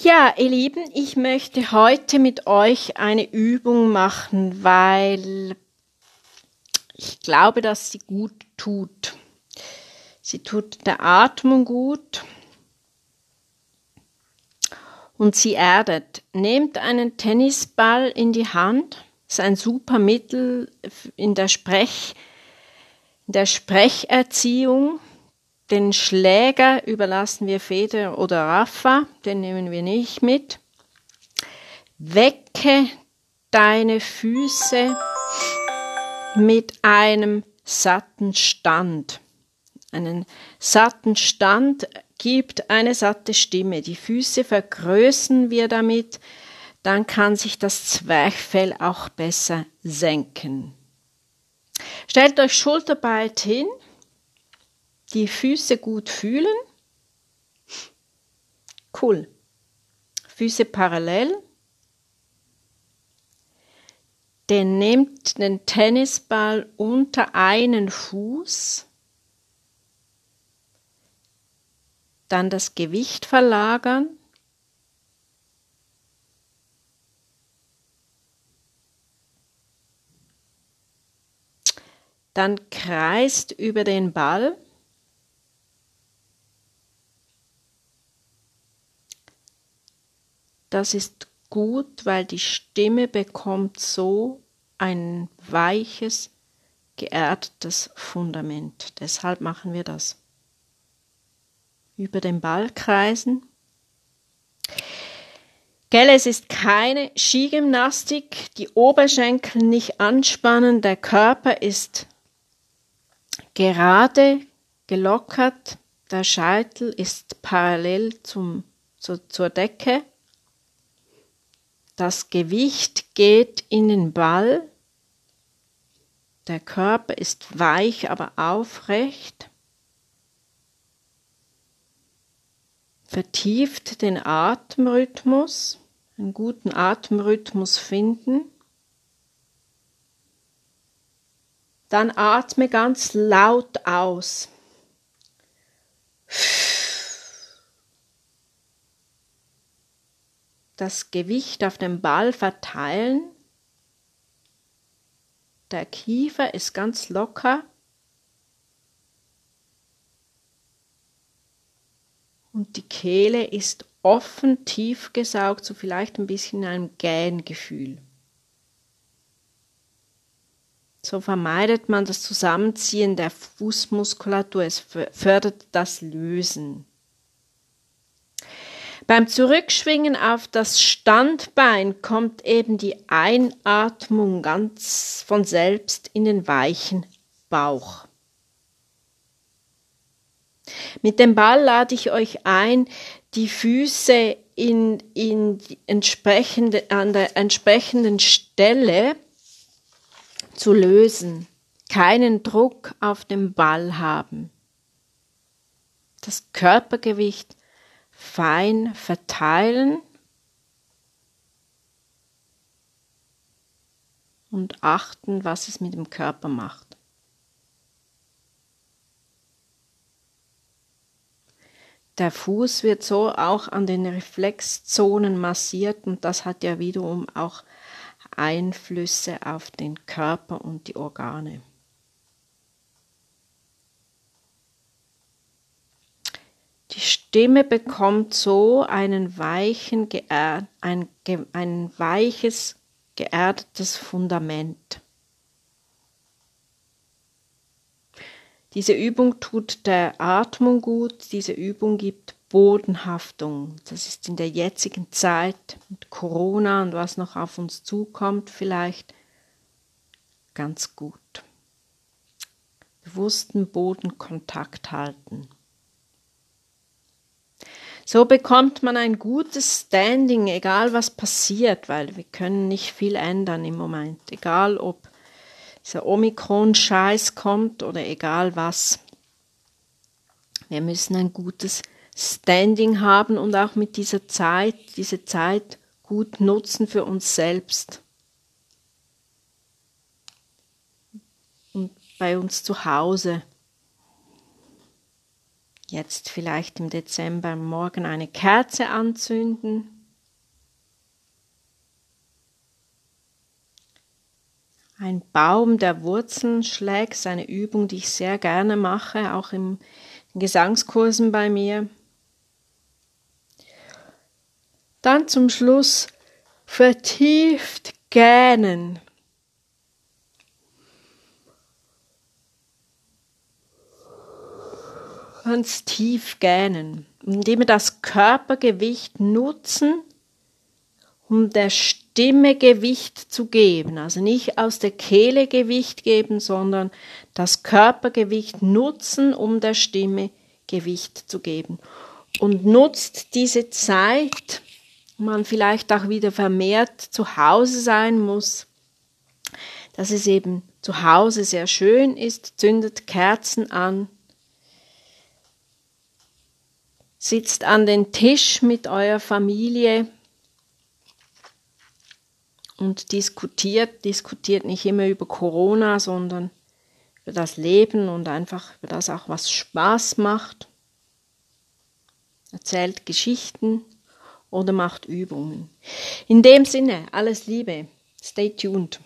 Ja, ihr Lieben, ich möchte heute mit euch eine Übung machen, weil ich glaube, dass sie gut tut. Sie tut der Atmung gut und sie erdet. Nehmt einen Tennisball in die Hand. Das ist ein super Mittel in der Sprech, in der Sprecherziehung. Den Schläger überlassen wir Feder oder Rafa, den nehmen wir nicht mit. Wecke deine Füße mit einem satten Stand. Einen satten Stand gibt eine satte Stimme. Die Füße vergrößern wir damit, dann kann sich das Zwerchfell auch besser senken. Stellt euch schulterbreit hin, die Füße gut fühlen. Cool. Füße parallel. Den nehmt den Tennisball unter einen Fuß. Dann das Gewicht verlagern. Dann kreist über den Ball. Das ist gut, weil die Stimme bekommt so ein weiches, geerdetes Fundament. Deshalb machen wir das. Über den Ball kreisen. Gell, es ist keine Skigymnastik, die Oberschenkel nicht anspannen, der Körper ist gerade, gelockert, der Scheitel ist parallel zum, zu, zur Decke das Gewicht geht in den Ball. Der Körper ist weich, aber aufrecht. Vertieft den Atemrhythmus, einen guten Atemrhythmus finden. Dann atme ganz laut aus. Das Gewicht auf dem Ball verteilen. Der Kiefer ist ganz locker. Und die Kehle ist offen, tief gesaugt, so vielleicht ein bisschen in einem Gähngefühl. So vermeidet man das Zusammenziehen der Fußmuskulatur, es fördert das Lösen. Beim Zurückschwingen auf das Standbein kommt eben die Einatmung ganz von selbst in den weichen Bauch. Mit dem Ball lade ich euch ein, die Füße in, in entsprechende, an der entsprechenden Stelle zu lösen. Keinen Druck auf dem Ball haben. Das Körpergewicht fein verteilen und achten, was es mit dem Körper macht. Der Fuß wird so auch an den Reflexzonen massiert und das hat ja wiederum auch Einflüsse auf den Körper und die Organe. Die Stimme bekommt so einen weichen, ein, ein weiches, geerdetes Fundament. Diese Übung tut der Atmung gut, diese Übung gibt Bodenhaftung. Das ist in der jetzigen Zeit mit Corona und was noch auf uns zukommt vielleicht ganz gut. Bewussten Bodenkontakt halten. So bekommt man ein gutes Standing, egal was passiert, weil wir können nicht viel ändern im Moment, egal ob dieser Omikron-Scheiß kommt oder egal was. Wir müssen ein gutes Standing haben und auch mit dieser Zeit, diese Zeit gut nutzen für uns selbst. Und bei uns zu Hause Jetzt vielleicht im Dezember morgen eine Kerze anzünden. Ein Baum der Wurzeln schlägt, ist eine Übung, die ich sehr gerne mache, auch im Gesangskursen bei mir. Dann zum Schluss vertieft gähnen. Ganz tief gähnen, indem wir das Körpergewicht nutzen, um der Stimme Gewicht zu geben. Also nicht aus der Kehle Gewicht geben, sondern das Körpergewicht nutzen, um der Stimme Gewicht zu geben. Und nutzt diese Zeit, man vielleicht auch wieder vermehrt zu Hause sein muss, dass es eben zu Hause sehr schön ist, zündet Kerzen an, sitzt an den Tisch mit eurer Familie und diskutiert, diskutiert nicht immer über Corona, sondern über das Leben und einfach über das auch, was Spaß macht. Erzählt Geschichten oder macht Übungen. In dem Sinne, alles Liebe. Stay tuned.